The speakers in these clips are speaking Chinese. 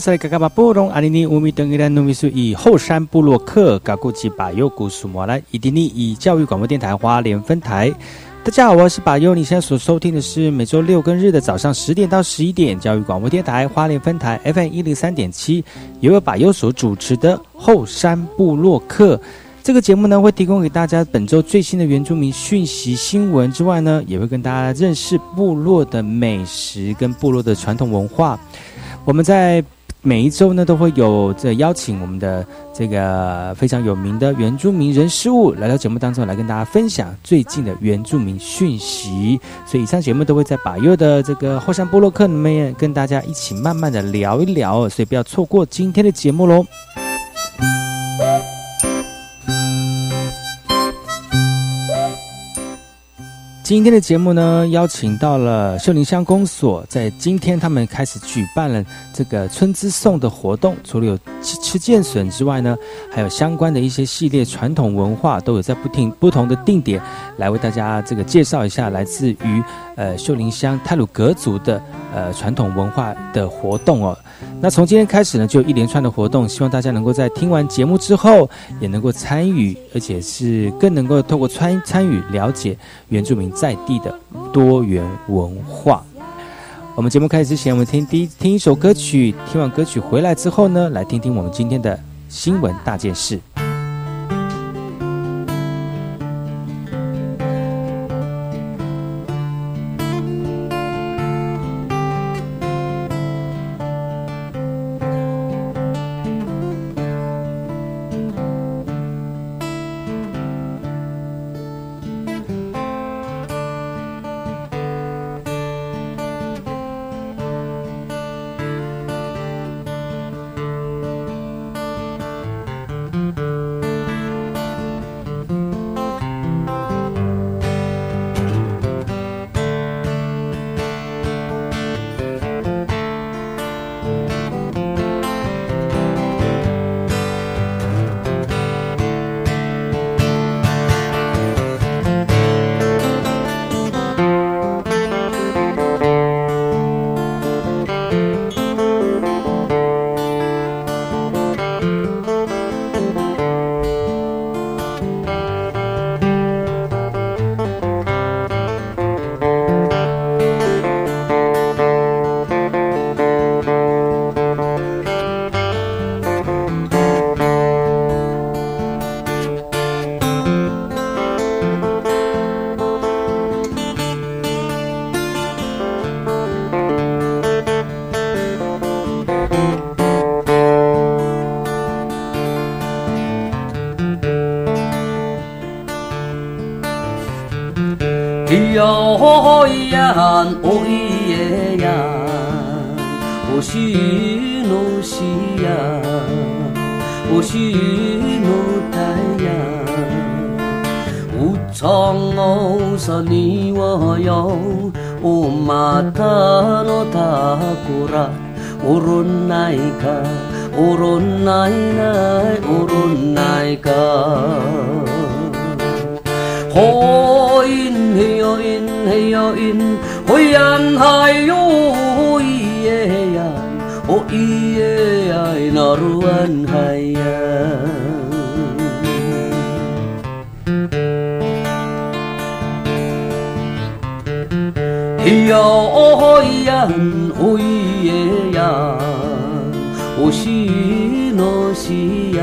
在嘎嘎巴布隆阿尼尼乌米登伊兰努米苏以后山布洛克嘎古吉巴尤古苏摩来伊迪尼以教育广播电台花莲分台。大家好，我是巴尤，你现在所收听的是每周六跟日的早上十点到十一点教育广播电台花莲分台 FM 一零三点七，由巴尤所主持的后山布洛克。这个节目呢，会提供给大家本周最新的原住民讯息新闻之外呢，也会跟大家认识部落的美食跟部落的传统文化。我们在每一周呢，都会有这邀请我们的这个非常有名的原住民人事物来到节目当中，来跟大家分享最近的原住民讯息。所以以上节目都会在把月的这个后山部落客里面跟大家一起慢慢的聊一聊，所以不要错过今天的节目喽。今天的节目呢，邀请到了秀林乡公所，在今天他们开始举办了这个春之颂的活动。除了有吃吃剑笋之外呢，还有相关的一些系列传统文化，都有在不停不同的定点来为大家这个介绍一下，来自于呃秀林乡泰鲁格族的呃传统文化的活动哦。那从今天开始呢，就一连串的活动，希望大家能够在听完节目之后，也能够参与，而且是更能够透过参参与了解原住民在地的多元文化。我们节目开始之前，我们听第一听一首歌曲，听完歌曲回来之后呢，来听听我们今天的新闻大件事。我依耶呀，我喜怒喜呀，我喜怒待呀。无从无说，你我有无嘛？他无他古啦，无伦奈卡，无伦奈奈，无伦奈卡。火云黑哟，云黑哟，云。会安海哟，咿耶呀，哦咿耶呀，那鲁安海呀。哎呀，哦咿，耶呀，哦西诺西呀，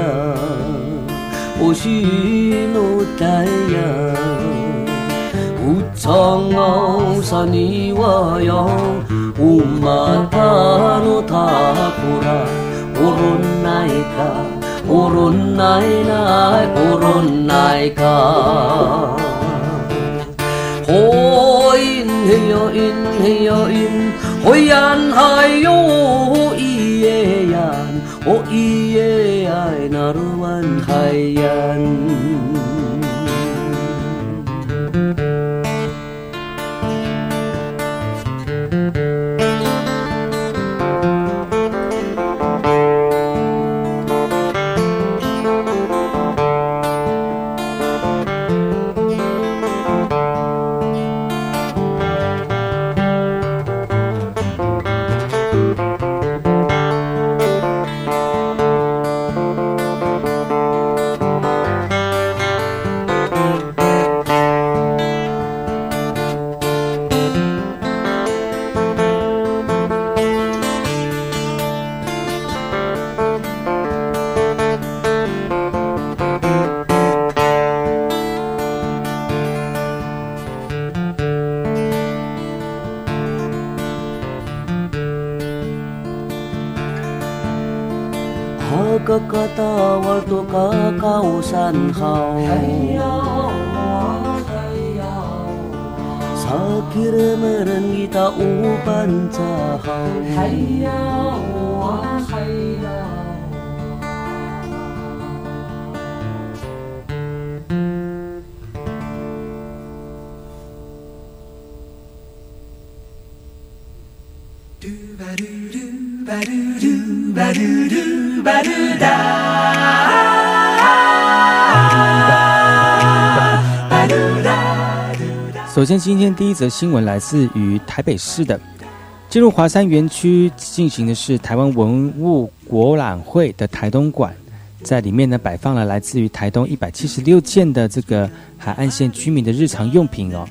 哦西诺达呀，乌藏奥。 와요 우마타노 타쿠라 오론나이카 오론나이나 오론나이카 호인 헤여 인 헤여 인 호얀 하요 이에얀 오 이에야이 나루한 하얀 可鳩身後。Sakir meran kita upan cahau Hayya wa khayya Do ba do do ba do do ba do do ba do da 先，今天第一则新闻来自于台北市的，进入华山园区进行的是台湾文物博览会的台东馆，在里面呢摆放了来自于台东一百七十六件的这个海岸线居民的日常用品哦。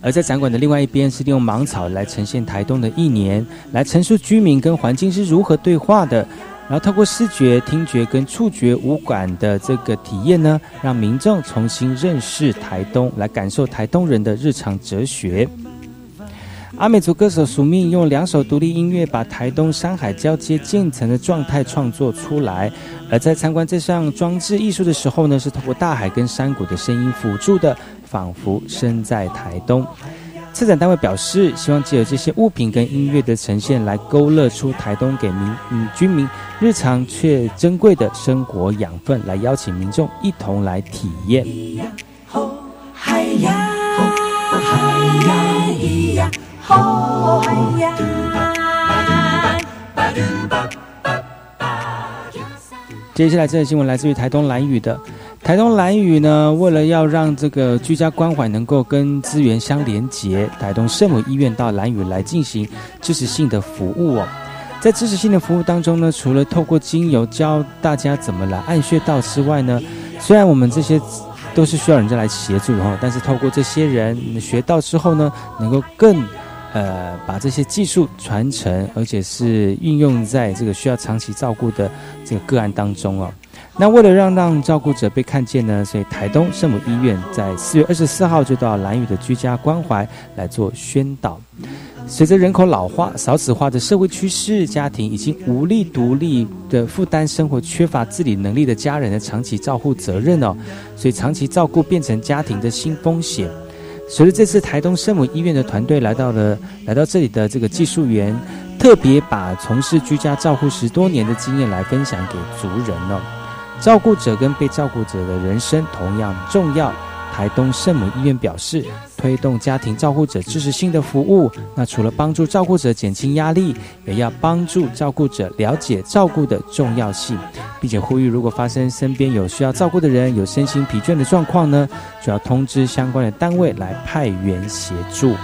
而在展馆的另外一边，是利用芒草来呈现台东的一年，来陈述居民跟环境是如何对话的。然后透过视觉、听觉跟触觉五感的这个体验呢，让民众重新认识台东，来感受台东人的日常哲学。阿美族歌手署命用两首独立音乐，把台东山海交接建成的状态创作出来。而在参观这项装置艺术的时候呢，是透过大海跟山谷的声音辅助的，仿佛身在台东。策展单位表示，希望借由这些物品跟音乐的呈现，来勾勒出台东给民嗯居民日常却珍贵的生活养分，来邀请民众一同来体验。接下来这则新闻来自于台东蓝屿的。台东蓝屿呢，为了要让这个居家关怀能够跟资源相连接，台东圣母医院到蓝屿来进行支持性的服务哦。在支持性的服务当中呢，除了透过精油教大家怎么来按穴道之外呢，虽然我们这些都是需要人家来协助哈，但是透过这些人学到之后呢，能够更呃把这些技术传承，而且是运用在这个需要长期照顾的这个个案当中哦。那为了让让照顾者被看见呢，所以台东圣母医院在四月二十四号就到蓝屿的居家关怀来做宣导。随着人口老化、少子化的社会趋势，家庭已经无力独立的负担生活、缺乏自理能力的家人的长期照护责任哦，所以长期照顾变成家庭的新风险。随着这次台东圣母医院的团队来到了来到这里的这个技术员，特别把从事居家照护十多年的经验来分享给族人哦。照顾者跟被照顾者的人生同样重要。台东圣母医院表示，推动家庭照顾者支持性的服务。那除了帮助照顾者减轻压力，也要帮助照顾者了解照顾的重要性，并且呼吁，如果发生身边有需要照顾的人有身心疲倦的状况呢，就要通知相关的单位来派员协助。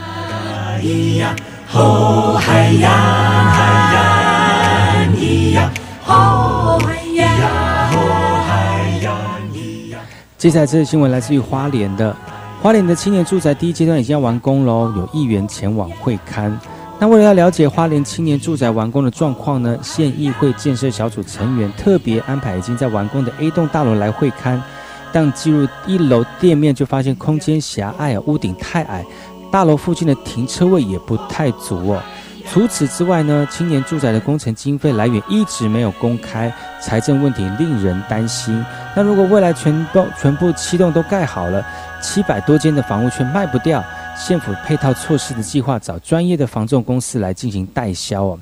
接下来这个新闻来自于花莲的，花莲的青年住宅第一阶段已经要完工喽，有议员前往会勘。那为了要了解花莲青年住宅完工的状况呢，县议会建设小组成员特别安排已经在完工的 A 栋大楼来会勘，但进入一楼店面就发现空间狭隘，屋顶太矮，大楼附近的停车位也不太足哦。除此之外呢，青年住宅的工程经费来源一直没有公开，财政问题令人担心。那如果未来全都全部七栋都盖好了，七百多间的房屋却卖不掉，县府配套措施的计划找专业的房仲公司来进行代销哦。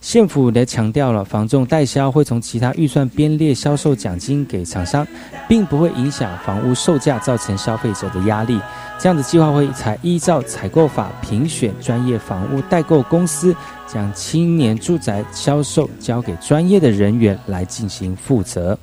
县府也强调了，房仲代销会从其他预算编列销售奖金给厂商，并不会影响房屋售价，造成消费者的压力。这样的计划会采依照采购法评选专业房屋代购公司，将青年住宅销售交给专业的人员来进行负责。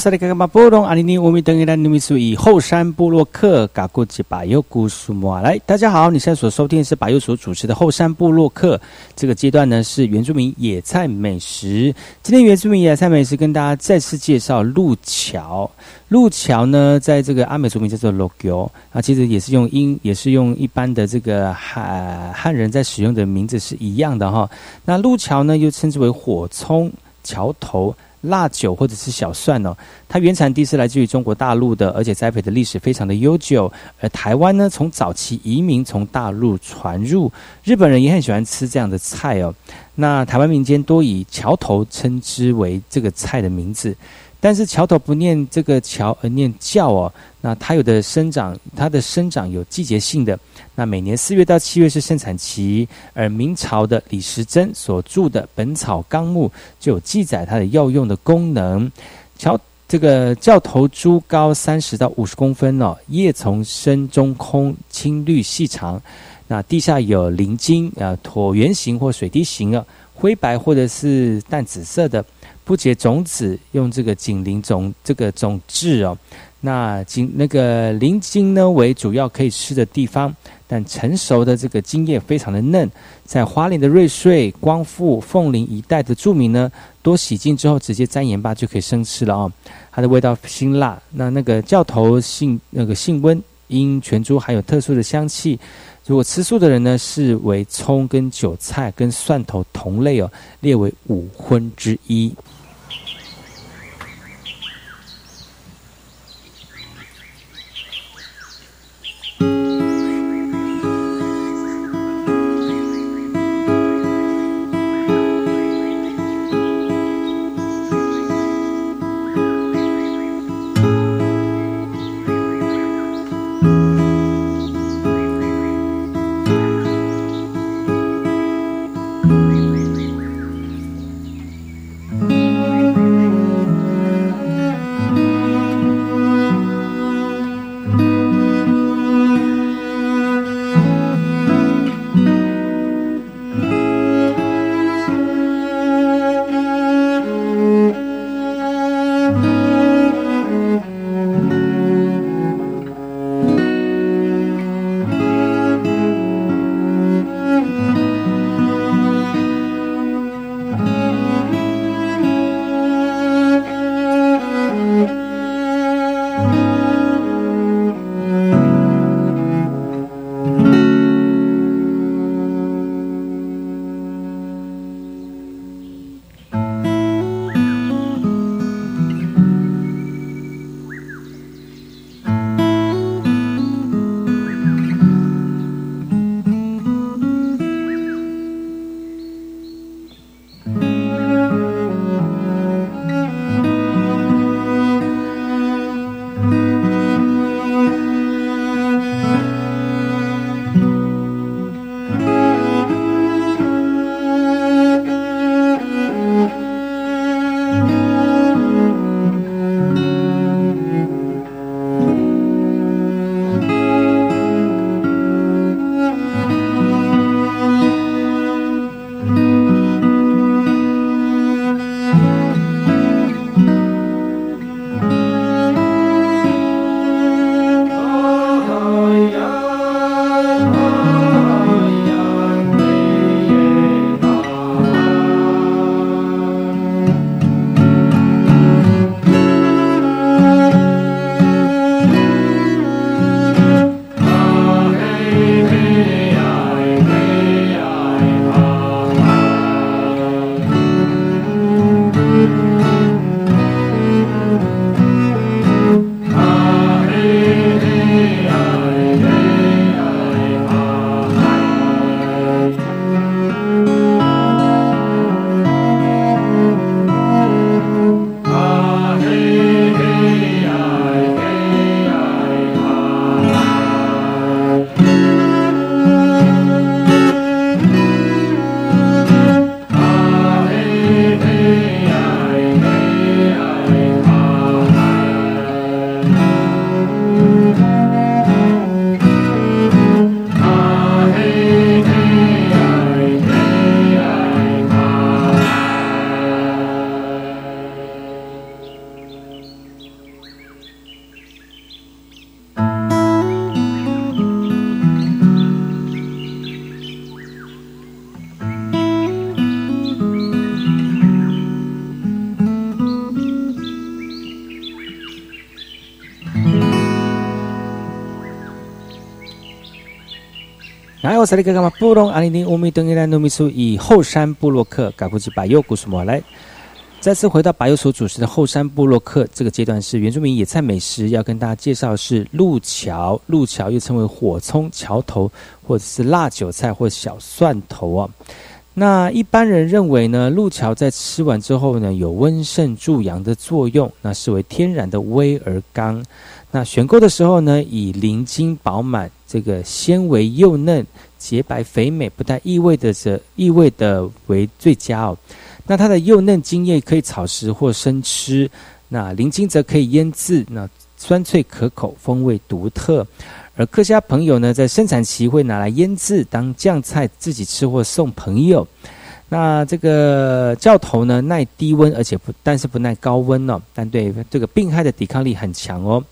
萨利嘎嘎巴波隆阿尼尼乌米登伊兰努米苏以后山部落克嘎古吉巴尤古苏莫来，大家好，你现在所收听的是巴尤所主持的后山部落克。这个阶段呢是原住民野菜美食。今天原住民野菜美食跟大家再次介绍路桥。路桥呢，在这个阿美族名叫做 logo 啊，其实也是用英，也是用一般的这个汉汉人在使用的名字是一样的哈。那路桥呢，又称之为火葱、桥头。辣酒或者是小蒜哦，它原产地是来自于中国大陆的，而且栽培的历史非常的悠久。而台湾呢，从早期移民从大陆传入，日本人也很喜欢吃这样的菜哦。那台湾民间多以桥头称之为这个菜的名字。但是桥头不念这个桥而念叫哦，那它有的生长，它的生长有季节性的。那每年四月到七月是盛产期，而明朝的李时珍所著的《本草纲目》就有记载它的药用的功能。桥这个教头株高三十到五十公分哦，叶丛深中空，青绿细长。那地下有鳞茎啊，椭圆形或水滴形啊，灰白或者是淡紫色的。不结种子，用这个锦鳞种这个种质哦。那茎那个鳞茎呢，为主要可以吃的地方，但成熟的这个茎叶非常的嫩。在花莲的瑞穗、光复、凤林一带的住民呢，多洗净之后直接沾盐巴就可以生吃了哦。它的味道辛辣。那那个教头性那个性温，因全株含有特殊的香气。如果吃素的人呢，视为葱跟韭菜跟蒜头同类哦，列为五荤之一。然后我是那个嘛布隆阿里尼乌米登伊兰努米苏以后山布洛克嘎古吉巴尤古苏莫来。再次回到巴尤所主持的后山布洛克这个阶段，是原住民野菜美食，要跟大家介绍是路桥。路桥又称为火葱、桥头，或者是辣韭菜或小蒜头啊。那一般人认为呢，路桥在吃完之后呢，有温肾助阳的作用，那视为天然的威而刚。那选购的时候呢，以鳞茎饱满、这个纤维幼嫩、洁白肥美、不带异味的这异味的为最佳哦。那它的幼嫩茎叶可以炒食或生吃，那鳞茎则可以腌制，那酸脆可口，风味独特。而客家朋友呢，在生产期会拿来腌制当酱菜，自己吃或送朋友。那这个教头呢，耐低温，而且不但是不耐高温哦，但对这个病害的抵抗力很强哦。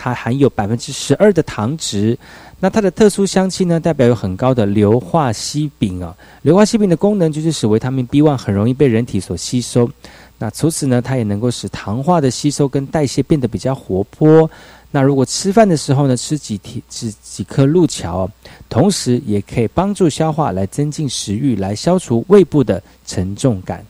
它含有百分之十二的糖值。那它的特殊香气呢，代表有很高的硫化烯丙啊。硫化烯丙的功能就是使维他命 B one 很容易被人体所吸收。那除此呢，它也能够使糖化的吸收跟代谢变得比较活泼。那如果吃饭的时候呢，吃几天几几颗鹿桥，同时也可以帮助消化，来增进食欲，来消除胃部的沉重感。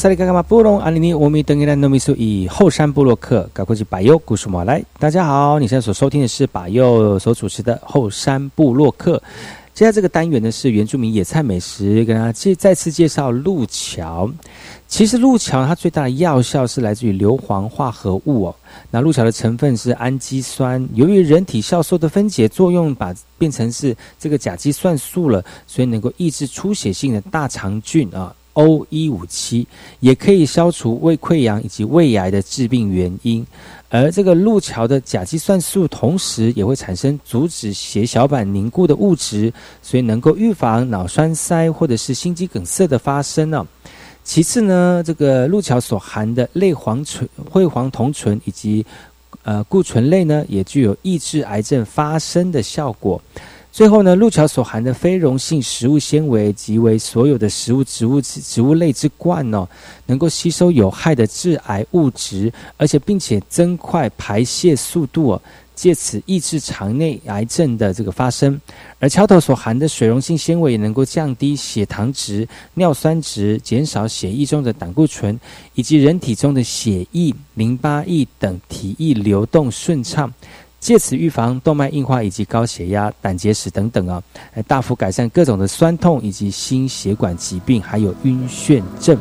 萨利嘎嘎马布隆阿尼尼乌米登伊兰诺米苏以后山布洛克搞过去百佑故事马来，大家好，你现在所收听的是百佑所主持的后山布洛克。接下来这个单元呢是原住民野菜美食，跟大家介再次介绍路桥。其实路桥它最大的药效是来自于硫磺化合物哦。那路桥的成分是氨基酸，由于人体酵素的分解作用，把变成是这个甲基酸素了，所以能够抑制出血性的大肠菌啊。O 一五七也可以消除胃溃疡以及胃癌的致病原因，而这个路桥的甲基酸素同时也会产生阻止血小板凝固的物质，所以能够预防脑栓塞或者是心肌梗塞的发生呢。其次呢，这个路桥所含的类黄醇、会黄酮醇以及呃固醇类呢，也具有抑制癌症发生的效果。最后呢，路桥所含的非溶性食物纤维，即为所有的食物植物植物类之冠哦，能够吸收有害的致癌物质，而且并且增快排泄速度哦，借此抑制肠内癌症的这个发生。而桥头所含的水溶性纤维，也能够降低血糖值、尿酸值，减少血液中的胆固醇，以及人体中的血液、淋巴液等体液流动顺畅。借此预防动脉硬化以及高血压、胆结石等等啊，来大幅改善各种的酸痛以及心血管疾病，还有晕眩症。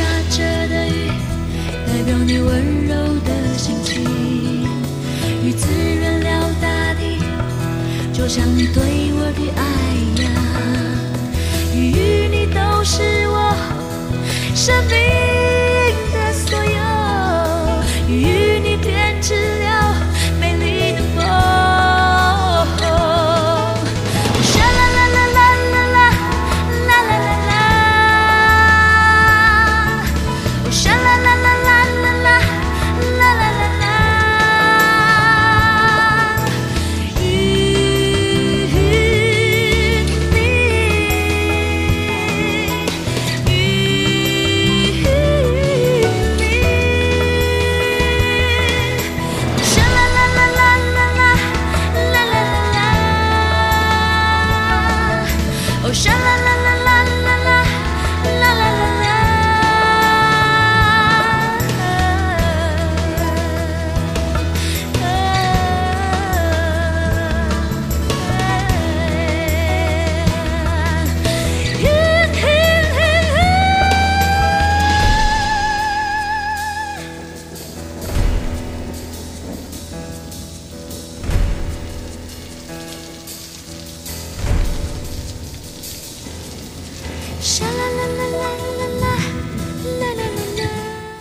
下着的雨代表你温柔的心情，雨滋润了大地，就像你对我的爱呀，雨雨，你都是我生命。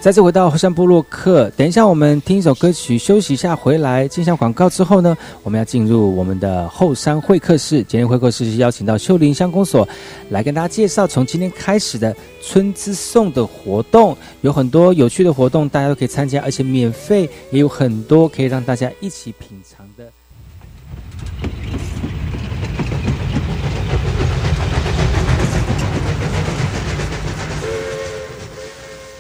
再次回到后山部落客，等一下我们听一首歌曲休息一下，回来进下广告之后呢，我们要进入我们的后山会客室。今天会客室是邀请到秀林乡公所来跟大家介绍，从今天开始的春之颂的活动，有很多有趣的活动，大家都可以参加，而且免费，也有很多可以让大家一起品尝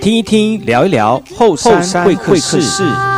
听一听，聊一聊后山会客室。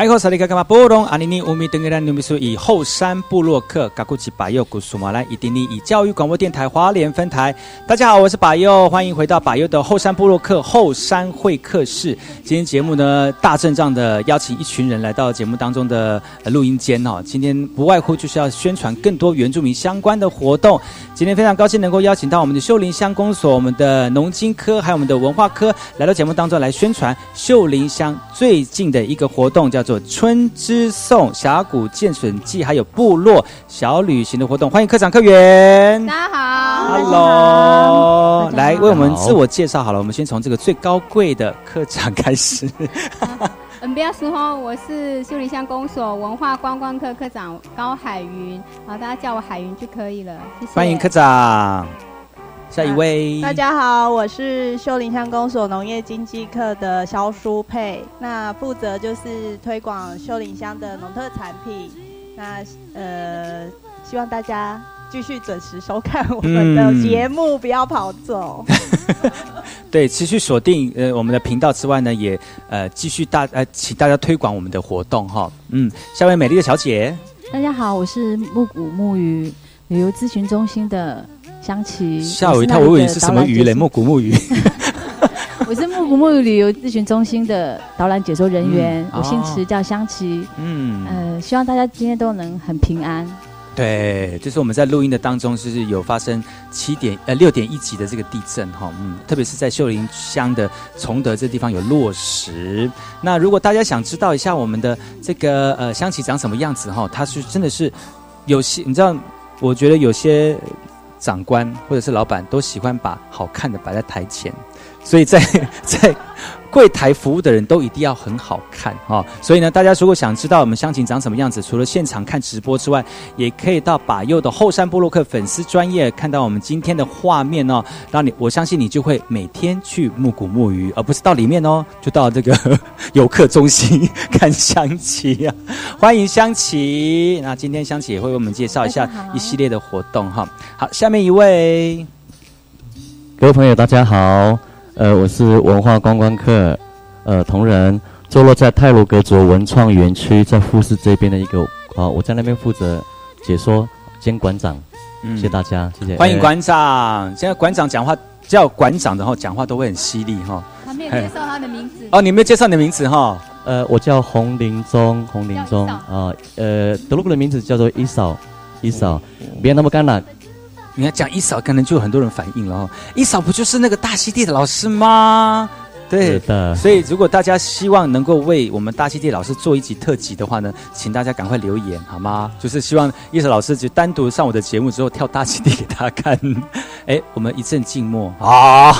哎，好，萨利卡卡马波隆阿尼尼乌米登格兰努米苏以后山布洛克嘎古吉巴佑古苏马来伊丁尼以教育广播电台华联分台。大家好，我是巴佑，欢迎回到巴佑的后山布洛克后山会客室。今天节目呢，大阵仗的邀请一群人来到节目当中的呃录音间哦。今天不外乎就是要宣传更多原住民相关的活动。今天非常高兴能够邀请到我们的秀林乡公所、我们的农经科还有我们的文化科来到节目当中来宣传秀林乡最近的一个活动，叫做。春之颂峡谷建笋记，还有部落小旅行的活动，欢迎科长科员。大家好，Hello，来为我们自我介绍好了。我们先从这个最高贵的科长开始。嗯，不要说哈，我是修理乡公所文化观光科科长高海云，好，大家叫我海云就可以了。谢谢。欢迎科长。下一位，大家好，我是秀林乡公所农业经济课的肖淑佩，那负责就是推广秀林乡的农特产品。那呃，希望大家继续准时收看我们的节目，不要跑走。对，持续锁定呃我们的频道之外呢，也呃继续大呃请大家推广我们的活动哈。嗯，下位美丽的小姐，大家好，我是木谷木鱼旅游咨询中心的。香琪，吓我一跳！我以为是什么鱼嘞？木古木鱼。我是木古木鱼旅游咨询中心的导览解说人员，我姓池，叫香琪。嗯，呃，希望大家今天都能很平安。对，就是我们在录音的当中，就是有发生七点呃六点一级的这个地震哈，嗯，特别是在秀林乡的崇德这地方有落石。那如果大家想知道一下我们的这个呃香琪长什么样子哈，它是真的是有些你知道，我觉得有些。长官或者是老板都喜欢把好看的摆在台前，所以在 在柜台服务的人都一定要很好看啊！所以呢，大家如果想知道我们湘琴长什么样子，除了现场看直播之外，也可以到把右的后山部落克粉丝专业看到我们今天的画面哦。让你我相信你就会每天去木古木鱼，而不是到里面哦，就到这个游客中心看香琴啊！欢迎香琴，那今天香琴也会为我们介绍一下一系列的活动哈。好，下面一位，各位朋友大家好。呃，我是文化观光客呃同仁，坐落在泰鲁格卓文创园区，在富士这边的一个啊，我在那边负责解说兼馆长。嗯，谢谢大家，谢谢。欢迎馆长。现在馆长讲话叫馆长的话，讲话都会很犀利哈。他没有介绍他的名字。哦，你没有介绍你的名字哈？呃，我叫洪林忠，洪林忠啊。呃，德鲁格的名字叫做伊嫂，伊嫂，别那么干了。你看讲一嫂，可能就有很多人反应了哦。一嫂不就是那个大溪地的老师吗？对的，所以如果大家希望能够为我们大溪地老师做一集特辑的话呢，请大家赶快留言好吗？就是希望叶子老师就单独上我的节目之后跳大溪地给大家看。哎，我们一阵静默啊，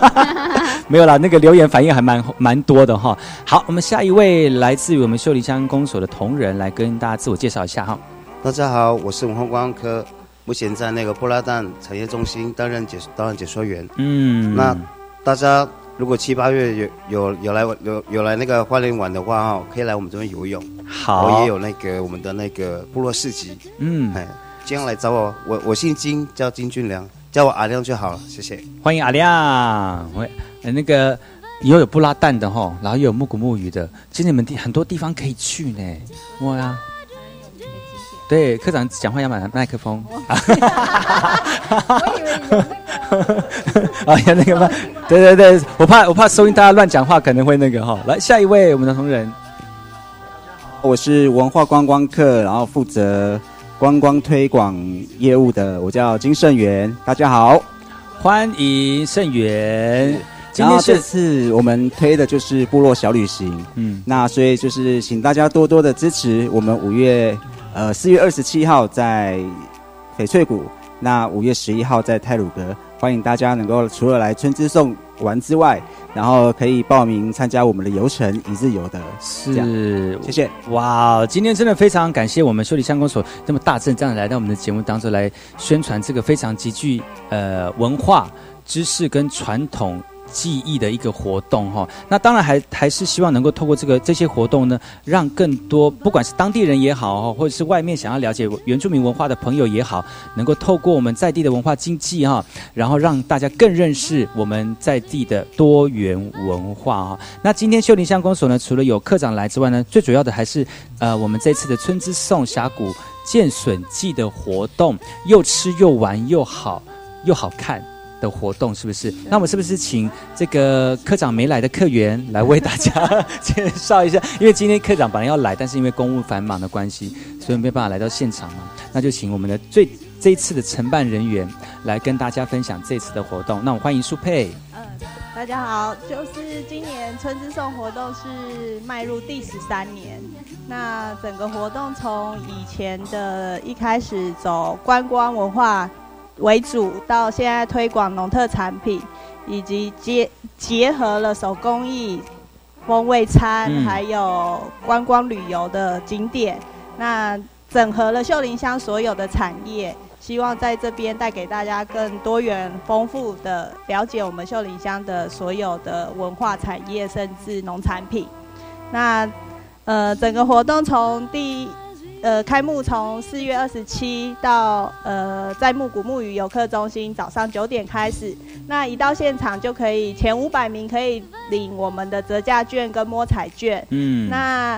没有啦，那个留言反应还蛮蛮多的哈。好，我们下一位来自于我们秀丽乡公所的同仁来跟大家自我介绍一下哈。大家好，我是文化观光科，目前在那个布拉旦产业中心担任解担任解说员。嗯，那大家。如果七八月有有有来有有来那个花莲玩的话哈，可以来我们这边游泳。好，我也有那个我们的那个部落市集。嗯，哎，今天来找我，我我姓金，叫金俊良，叫我阿亮就好了，谢谢。欢迎阿亮，喂，那个以后有布拉蛋的哈，然后又有木古木鱼的，其实你们地很多地方可以去呢。哇呀！对，科长讲话要买麦克风。我以为有那个。啊，有那个麦。对对对，我怕我怕收音大家乱讲话，可能会那个哈。来，下一位我们的同仁。我是文化观光客，然后负责观光推广业务的，我叫金盛元。大家好，欢迎盛元。然后这次我们推的就是部落小旅行。嗯，那所以就是请大家多多的支持我们五月。呃，四月二十七号在翡翠谷，那五月十一号在泰鲁阁，欢迎大家能够除了来春之颂玩之外，然后可以报名参加我们的游程一日游的。是，谢谢。哇，今天真的非常感谢我们修理相公所这么大阵仗来到我们的节目当中来宣传这个非常极具呃文化知识跟传统。记忆的一个活动哈，那当然还还是希望能够透过这个这些活动呢，让更多不管是当地人也好或者是外面想要了解原住民文化的朋友也好，能够透过我们在地的文化经济哈，然后让大家更认识我们在地的多元文化哈。那今天秀林乡公所呢，除了有科长来之外呢，最主要的还是呃我们这次的春之颂峡谷见笋季的活动，又吃又玩又好又好看。的活动是不是？那我们是不是请这个科长没来的客员来为大家 介绍一下？因为今天科长本来要来，但是因为公务繁忙的关系，所以没办法来到现场嘛。那就请我们的最这一次的承办人员来跟大家分享这次的活动。那我欢迎苏佩。嗯，大家好，就是今年春之颂活动是迈入第十三年。那整个活动从以前的一开始走观光文化。为主，到现在推广农特产品，以及结结合了手工艺、风味餐，还有观光旅游的景点，那整合了秀林乡所有的产业，希望在这边带给大家更多元丰富的了解我们秀林乡的所有的文化产业，甚至农产品。那呃，整个活动从第。呃，开幕从四月二十七到呃，在木谷木鱼游客中心早上九点开始。那一到现场就可以前五百名可以领我们的折价券跟摸彩券。嗯，那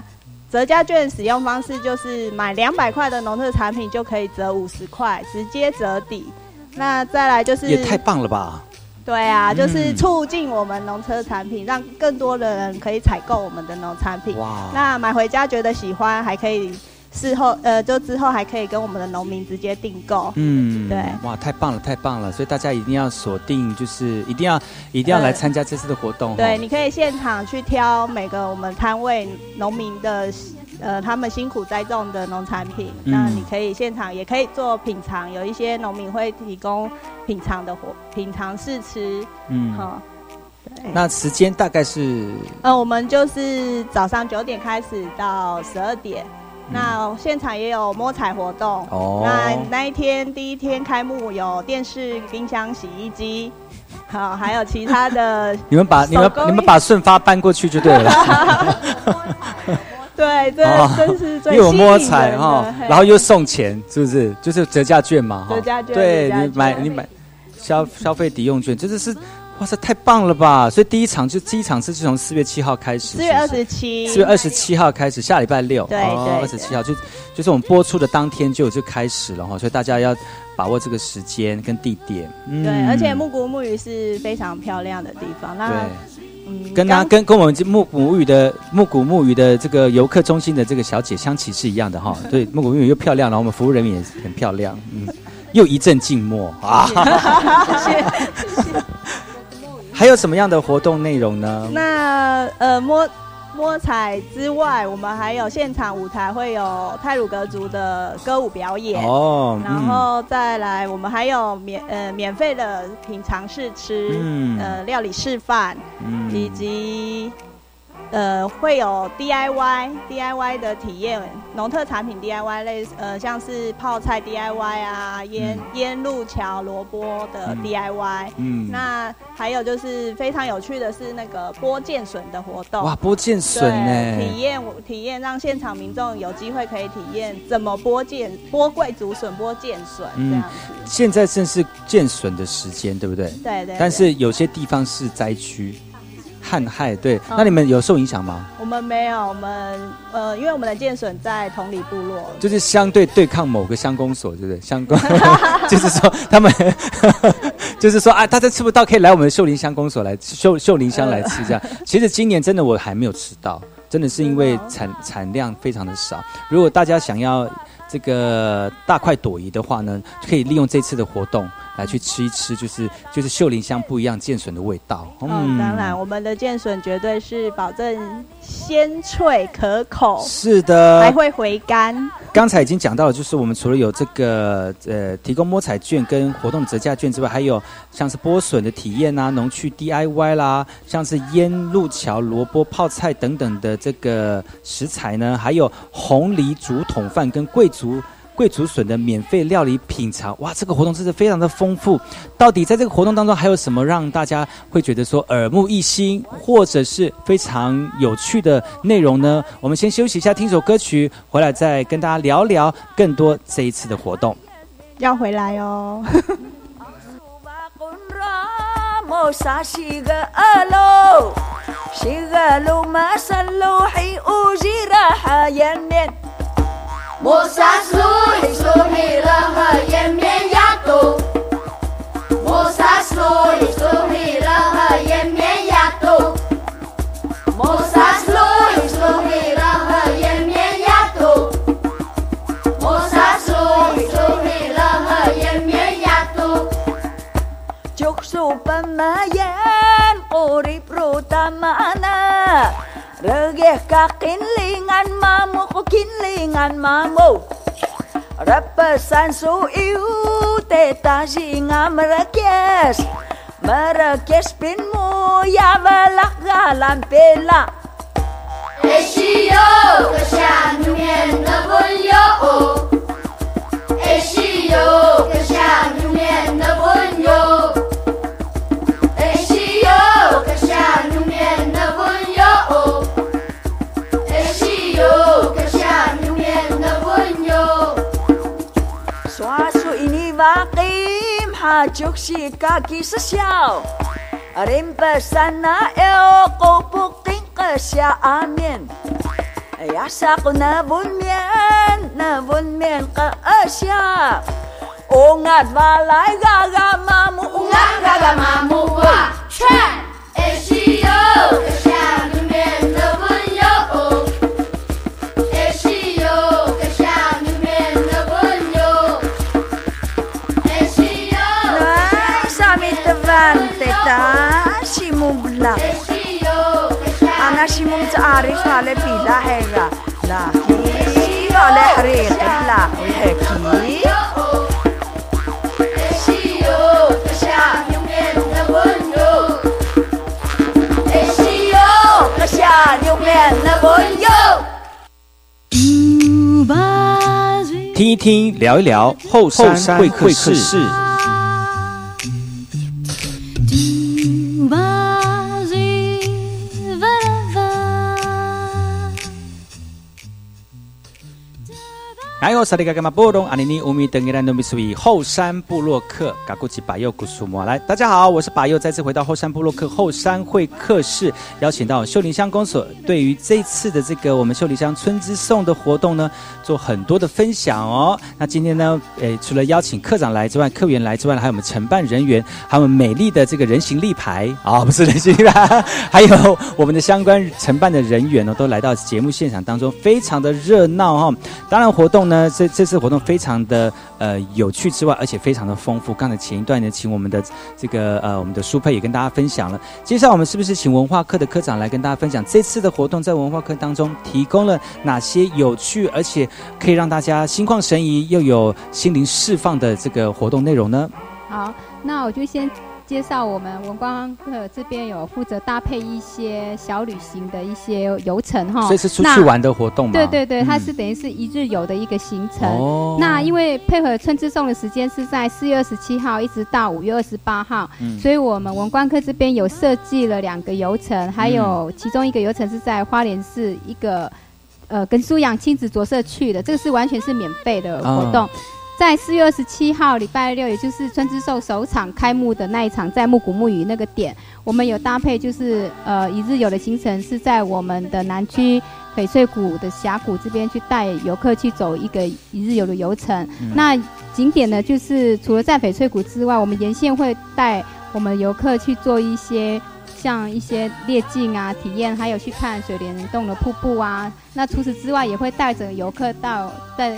折价券使用方式就是买两百块的农特产品就可以折五十块，直接折抵。那再来就是也太棒了吧？对啊，就是促进我们农车产品，让更多的人可以采购我们的农产品。哇！那买回家觉得喜欢，还可以。事后，呃，就之后还可以跟我们的农民直接订购。嗯，对，哇，太棒了，太棒了！所以大家一定要锁定，就是一定要一定要来参加这次的活动。对，你可以现场去挑每个我们摊位农民的，呃，他们辛苦栽种的农产品。那你可以现场也可以做品尝，有一些农民会提供品尝的活品尝试吃。嗯，好。那时间大概是？呃，我们就是早上九点开始到十二点。那现场也有摸彩活动。哦。那那一天第一天开幕有电视、冰箱、洗衣机，好，还有其他的。你们把你们你们把顺发搬过去就对了。对，这真是最又有摸彩哈，然后又送钱，是不是？就是折价券嘛哈。折价券。对你买你买消消费抵用券，这是是。哇塞，太棒了吧！所以第一场就第一场是从四月七号开始，四月二十七，四月二十七号开始，下礼拜六，对对，二十七号就就是我们播出的当天就就开始了哈，所以大家要把握这个时间跟地点。对，而且木古木鱼是非常漂亮的地方。那嗯，跟他跟跟我们木古木鱼的木古木鱼的这个游客中心的这个小姐香琪是一样的哈。对，木古木鱼又漂亮，然后我们服务人员也很漂亮，嗯，又一阵静默啊。谢谢谢谢。还有什么样的活动内容呢？那呃摸摸彩之外，我们还有现场舞台会有泰鲁格族的歌舞表演哦，然后再来我们还有免呃免费的品尝试吃，呃料理示范，以及。呃，会有 DIY DIY 的体验，农特产品 DIY 类，呃，像是泡菜 DIY 啊，腌腌路桥萝卜的 DIY。嗯，那还有就是非常有趣的是那个剥剑笋的活动。哇，剥剑笋呢？体验体验，让现场民众有机会可以体验怎么剥剑、剥贵族笋、剥剑笋这样子。现在正是剑笋的时间，对不对？对对。但是有些地方是灾区。旱害对，那你们有受影响吗？我们没有，我们呃，因为我们的剑笋在同里部落，就是相对对抗某个乡公所，对不对？乡公 就是说他们 就是说啊，大家吃不到，可以来我们的秀林乡公所来秀秀林乡来吃这样。其实今年真的我还没有吃到，真的是因为产产量非常的少。如果大家想要这个大快朵颐的话呢，可以利用这次的活动。来去吃一吃，就是就是秀林香不一样剑笋的味道。嗯，当然，我们的剑笋绝对是保证鲜脆可口。是的，还会回甘。刚才已经讲到了，就是我们除了有这个呃提供摸彩券跟活动折价券之外，还有像是剥笋的体验啊、农趣 DIY 啦，像是腌路桥萝卜泡菜等等的这个食材呢，还有红梨竹筒饭跟贵族。贵竹笋的免费料理品尝，哇，这个活动真是非常的丰富。到底在这个活动当中还有什么让大家会觉得说耳目一新，或者是非常有趣的内容呢？我们先休息一下，听首歌曲，回来再跟大家聊聊更多这一次的活动。要回来哦。Joksu Regeh kakin san ma mô Rapa san su iu te ta ji nga marakes Marakes pin mu ya valak ga lam pela Eshio kashan mien na volyo o Eshio kashan mien na volyo 金，哈就是家己是笑。人不善那要过不顶个下面，呀啥个那文面那文面个下。Ungat balay gaga mamu Ungat gaga mamu wa Chan Eshiyo Kashan shimum ta arif hale pila hega La hi Hale hariq la Heki Eshiyo 听一听，聊一聊后山会客室。还有萨利嘎嘎马波隆阿尼尼乌米登伊兰努米苏伊后山布洛克嘎古吉巴佑古苏莫来，大家好，我是巴佑，再次回到后山布洛克后山会客室，邀请到秀林乡公所对于这次的这个我们秀林乡春之颂的活动呢，做很多的分享哦。那今天呢，诶，除了邀请科长来之外，客员来之外，还有我们承办人员，还有美丽的这个人形立牌啊，不是人形立牌，还有我们的相关承办的人员呢，都来到节目现场当中，非常的热闹哈。当然活动。呢，这这次活动非常的呃有趣之外，而且非常的丰富。刚才前一段呢，请我们的这个呃我们的苏佩也跟大家分享了。接下来我们是不是请文化课的科长来跟大家分享这次的活动在文化课当中提供了哪些有趣而且可以让大家心旷神怡又有心灵释放的这个活动内容呢？好，那我就先。介绍我们文光客这边有负责搭配一些小旅行的一些游程哈，所以是出去玩的活动吗？对对对，它是等于是一日游的一个行程。哦。那因为配合春之颂的时间是在四月二十七号一直到五月二十八号，所以我们文光客这边有设计了两个游程，还有其中一个游程是在花莲市一个呃跟苏阳亲子着色去的，这个是完全是免费的活动。在四月二十七号礼拜六，也就是春之寿首场开幕的那一场，在木古木语那个点，我们有搭配，就是呃一日游的行程，是在我们的南区翡翠谷的峡谷这边去带游客去走一个一日游的游程。那景点呢，就是除了在翡翠谷之外，我们沿线会带我们游客去做一些像一些猎境啊体验，还有去看水帘洞的瀑布啊。那除此之外，也会带着游客到在。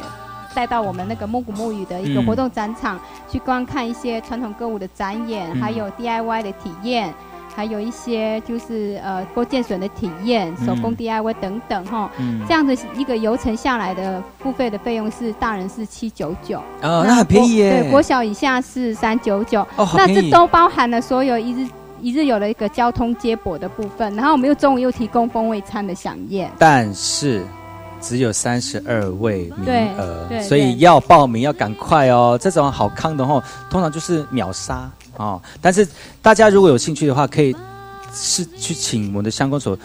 带到我们那个木古木语的一个活动展场去观看一些传统歌舞的展演，还有 DIY 的体验，还有一些就是呃勾建笋的体验、手工 DIY 等等哈。这样的一个游程下来的付费的费用是大人是七九九，哦，那很便宜耶。对，国小以下是三九九。哦，那这都包含了所有一日一日有了一个交通接驳的部分，然后我们又中午又提供风味餐的飨宴。但是。只有三十二位名额，所以要报名要赶快哦。这种好康的话，通常就是秒杀哦。但是大家如果有兴趣的话，可以是去请我们的相关所。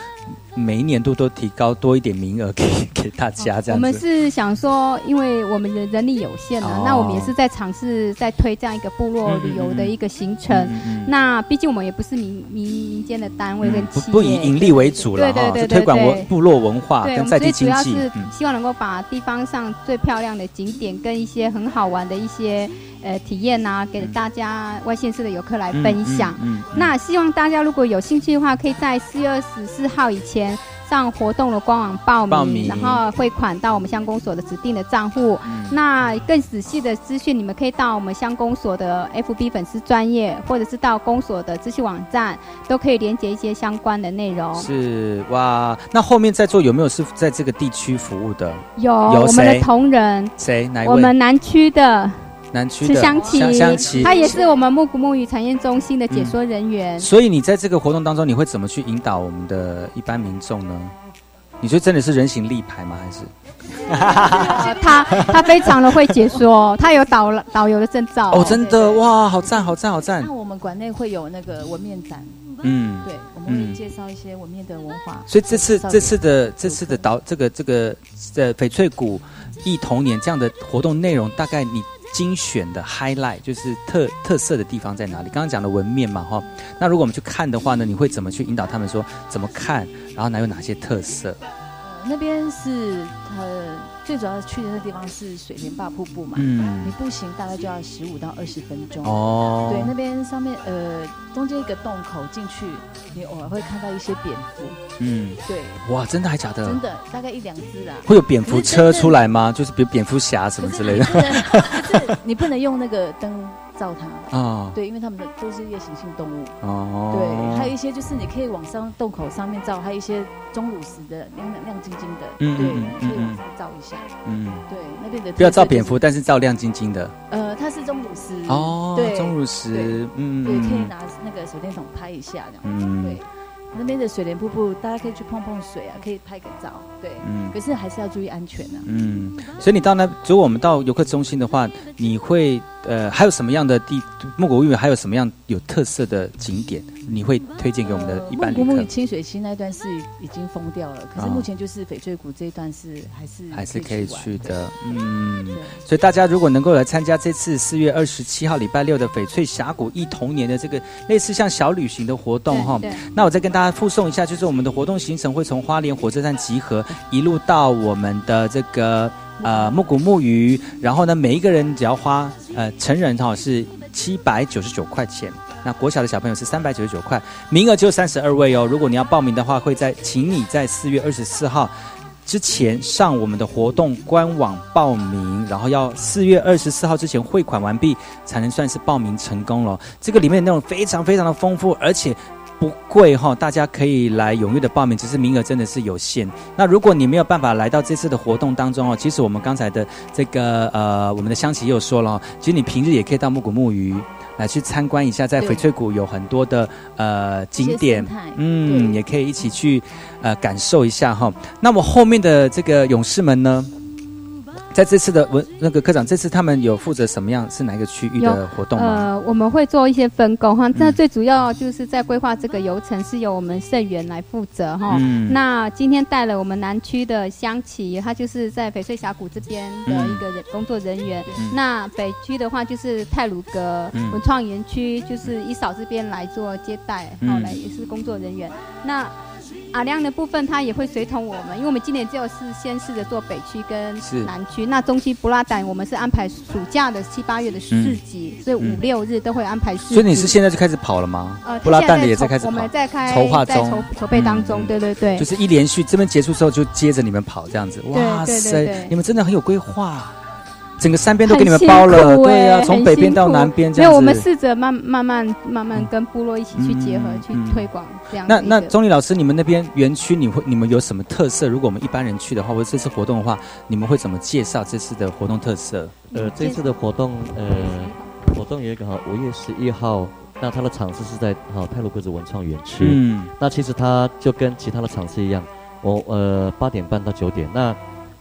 每一年度都提高多一点名额给 给大家，这样。我们是想说，因为我们的人力有限呢，那我们也是在尝试在推这样一个部落旅游的一个行程。那毕竟我们也不是民民民间的单位跟企业，不以盈利为主了哈，是推广文部落文化跟在地经济。主要是希望能够把地方上最漂亮的景点跟一些很好玩的一些呃体验啊，给大家外县市的游客来分享。那希望大家如果有兴趣的话，可以在四月二十四号以前。上活动的官网报名，然后汇款到我们乡公所的指定的账户。那更仔细的资讯，你们可以到我们乡公所的 FB 粉丝专业，或者是到公所的资讯网站，都可以连接一些相关的内容。是哇，那后面在座有没有是在这个地区服务的？有，我们的同仁。谁？哪位？我们南区的。南区的香琪，香琪，他也是我们木古木语产业中心的解说人员。所以你在这个活动当中，你会怎么去引导我们的一般民众呢？你说真的是人形立牌吗？还是？他他非常的会解说，他有导导游的证照。哦，真的哇，好赞，好赞，好赞。那我们馆内会有那个文面展，嗯，对，我们会介绍一些文面的文化。所以这次这次的这次的导这个这个的翡翠谷忆童年这样的活动内容，大概你。精选的 highlight 就是特特色的地方在哪里？刚刚讲的纹面嘛，哈。那如果我们去看的话呢，你会怎么去引导他们说怎么看？然后哪有哪些特色？那边是呃。最主要去的那地方是水帘坝瀑布嘛，嗯，你步行大概就要十五到二十分钟。哦，对，那边上面呃中间一个洞口进去，你偶尔会看到一些蝙蝠。嗯，对。哇，真的还假的？真的，大概一两只啊。会有蝙蝠车出来吗？就是比如蝙蝠侠什么之类的。是你不能用那个灯。照它啊，对，因为他们的都是夜行性动物哦。对，还有一些就是你可以往上洞口上面照，还有一些钟乳石的亮亮晶晶的，嗯对，可以往上照一下。嗯，对，那边的不要照蝙蝠，但是照亮晶晶的。呃，它是钟乳石哦，对，钟乳石，嗯，对，可以拿那个手电筒拍一下这样。嗯，对。那边的水帘瀑布，大家可以去碰碰水啊，可以拍个照，对，嗯，可是还是要注意安全啊。嗯，所以你到那，如果我们到游客中心的话，你会呃，还有什么样的地木谷玉还有什么样有特色的景点，你会推荐给我们的一般旅客？清水溪那段是已经封掉了，可是目前就是翡翠谷这一段是还是还是可以去的。嗯，所以大家如果能够来参加这次四月二十七号礼拜六的翡翠峡谷忆童年的这个类似像小旅行的活动哈，那我再跟大家附送一下，就是我们的活动行程会从花莲火车站集合，一路到我们的这个。呃，木谷木鱼，然后呢，每一个人只要花呃，成人哈是七百九十九块钱，那国小的小朋友是三百九十九块，名额只有三十二位哦。如果你要报名的话，会在请你在四月二十四号之前上我们的活动官网报名，然后要四月二十四号之前汇款完毕，才能算是报名成功了。这个里面的内容非常非常的丰富，而且。不贵哈，大家可以来踊跃的报名，只是名额真的是有限。那如果你没有办法来到这次的活动当中哦，其实我们刚才的这个呃，我们的香琪又说了，其实你平日也可以到木古木鱼来去参观一下，在翡翠谷有很多的呃景点，嗯，也可以一起去呃感受一下哈。那么后面的这个勇士们呢？在这次的文那个科长，这次他们有负责什么样是哪一个区域的活动吗？呃，我们会做一些分工哈。那最主要就是在规划这个游程是由我们盛源来负责哈。那今天带了我们南区的香琪，他就是在翡翠峡谷这边的一个人工作人员。那北区的话就是泰鲁阁文创园区，就是一嫂这边来做接待，后来也是工作人员。那阿亮的部分，他也会随同我们，因为我们今年只有是先试着做北区跟南区，那中期布拉丹我们是安排暑假的七八月的市集，所以五六日都会安排市集。所以你是现在就开始跑了吗？呃，布拉丹的也在开始，我们在开筹划中，筹筹备当中，对对对。就是一连续这边结束之后，就接着你们跑这样子。哇塞，你们真的很有规划。整个山边都给你们包了，对呀，从北边到南边这样子。有，我们试着慢慢慢慢慢跟部落一起去结合，去推广这样。那那钟丽老师，你们那边园区，你会你们有什么特色？如果我们一般人去的话，或者这次活动的话，你们会怎么介绍这次的活动特色？呃，这次的活动，呃，活动有一个哈，五月十一号，那它的场次是在哈泰鲁格子文创园区。嗯，那其实它就跟其他的场次一样，我呃八点半到九点那。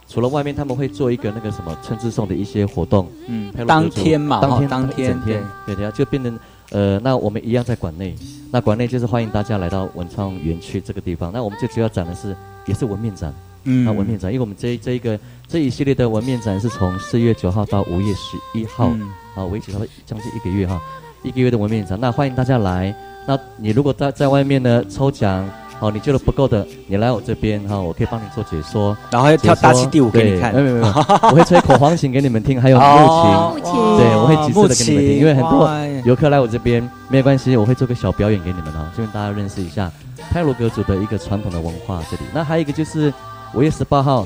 除了外面他们会做一个那个什么春之颂的一些活动，嗯，当天嘛，当天当天，对对呀，就变成呃，那我们一样在馆内，那馆内就是欢迎大家来到文创园区这个地方。那我们最主要展的是也是文面展，嗯，那文面展，因为我们这这一个这一系列的文面展是从四月九号到五月十一号，啊，为期差不多将近一个月哈，一个月的文面展。那欢迎大家来，那你如果在在外面呢抽奖。好，你觉得不够的，你来我这边哈，我可以帮你做解说，然后要跳大气第五给你看，没有没有，我会吹口簧琴给你们听，还有木琴，对，我会几次的给你们听，因为很多游客来我这边没有关系，我会做个小表演给你们啊，就让大家认识一下泰罗格族的一个传统的文化这里。那还有一个就是五月十八号。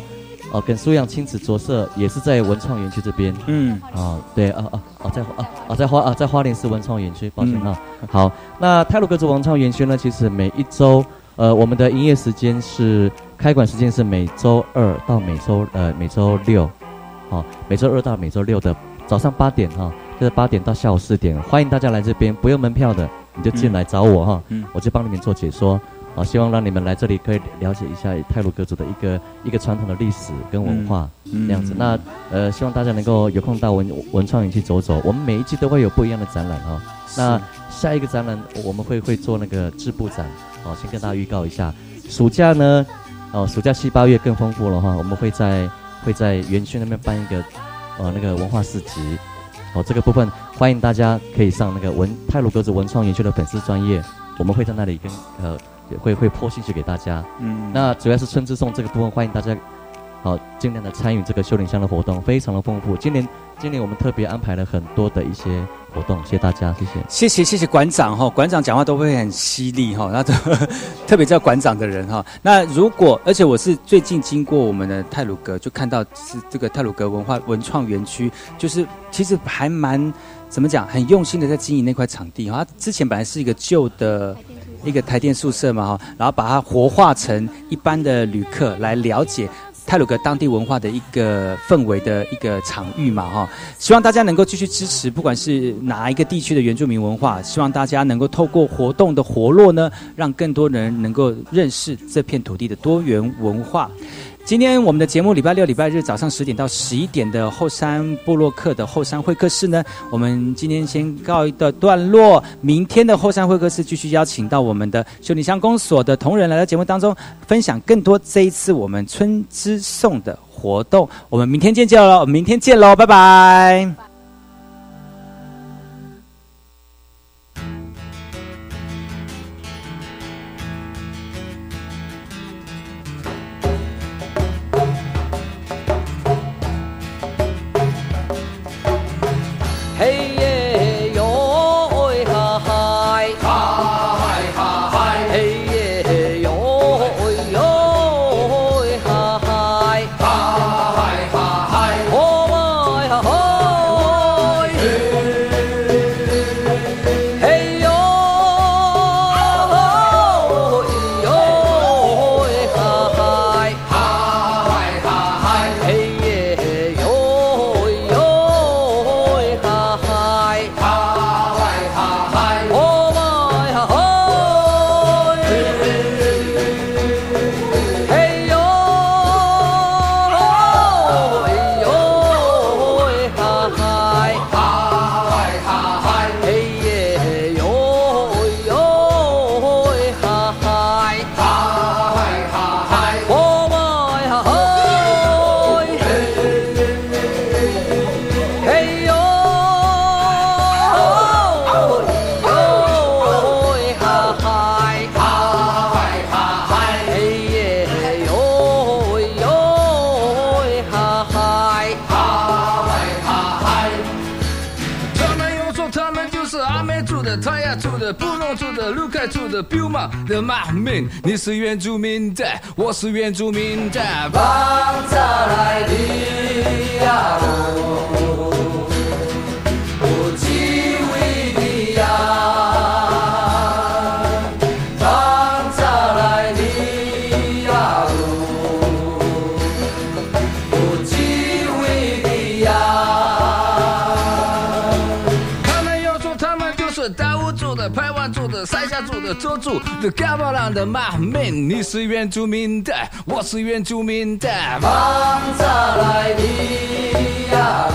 哦，跟苏阳亲子着色也是在文创园区这边。嗯，哦，对，啊啊哦，在啊啊在花啊在花莲市文创园区，抱歉啊。好，那泰鲁格族文创园区呢，其实每一周，呃，我们的营业时间是开馆时间是每周二到每周呃每周六，好，每周二到每周六的早上八点哈，就是八点到下午四点，欢迎大家来这边，不用门票的，你就进来找我哈，嗯，我就帮你们做解说。好，希望让你们来这里可以了解一下泰鲁格族的一个一个传统的历史跟文化那样子。那呃，希望大家能够有空到文文创园去走走。我们每一季都会有不一样的展览哈。那下一个展览我们会会做那个织布展。哦，先跟大家预告一下，暑假呢，哦，暑假七八月更丰富了哈。我们会在会在园区那边办一个呃那个文化市集。哦，这个部分欢迎大家可以上那个文泰鲁格子文创园区的粉丝专业，我们会在那里跟呃。会会泼信息给大家，嗯，那主要是春之颂这个部分，欢迎大家，好尽量的参与这个修炼香的活动，非常的丰富。今年今年我们特别安排了很多的一些活动，谢谢大家，谢谢，谢谢谢谢馆长哈，馆长讲话都会很犀利哈，那 特别叫馆长的人哈。那如果而且我是最近经过我们的泰鲁阁，就看到是这个泰鲁阁文化文创园区，就是其实还蛮怎么讲，很用心的在经营那块场地哈。之前本来是一个旧的。一个台电宿舍嘛哈，然后把它活化成一般的旅客来了解泰鲁格当地文化的一个氛围的一个场域嘛哈，希望大家能够继续支持，不管是哪一个地区的原住民文化，希望大家能够透过活动的活络呢，让更多人能够认识这片土地的多元文化。今天我们的节目礼拜六、礼拜日早上十点到十一点的后山布洛克的后山会客室呢，我们今天先告一个段落。明天的后山会客室继续邀请到我们的修理乡公所的同仁来到节目当中，分享更多这一次我们春之颂的活动。我们明天见，见喽！明天见喽，拜拜。的马民，你是原住民的，我是原住民的。邦扎来的呀，下住的州住的嘎巴兰的马民，你是原住民的，我是原住民的。放下来的呀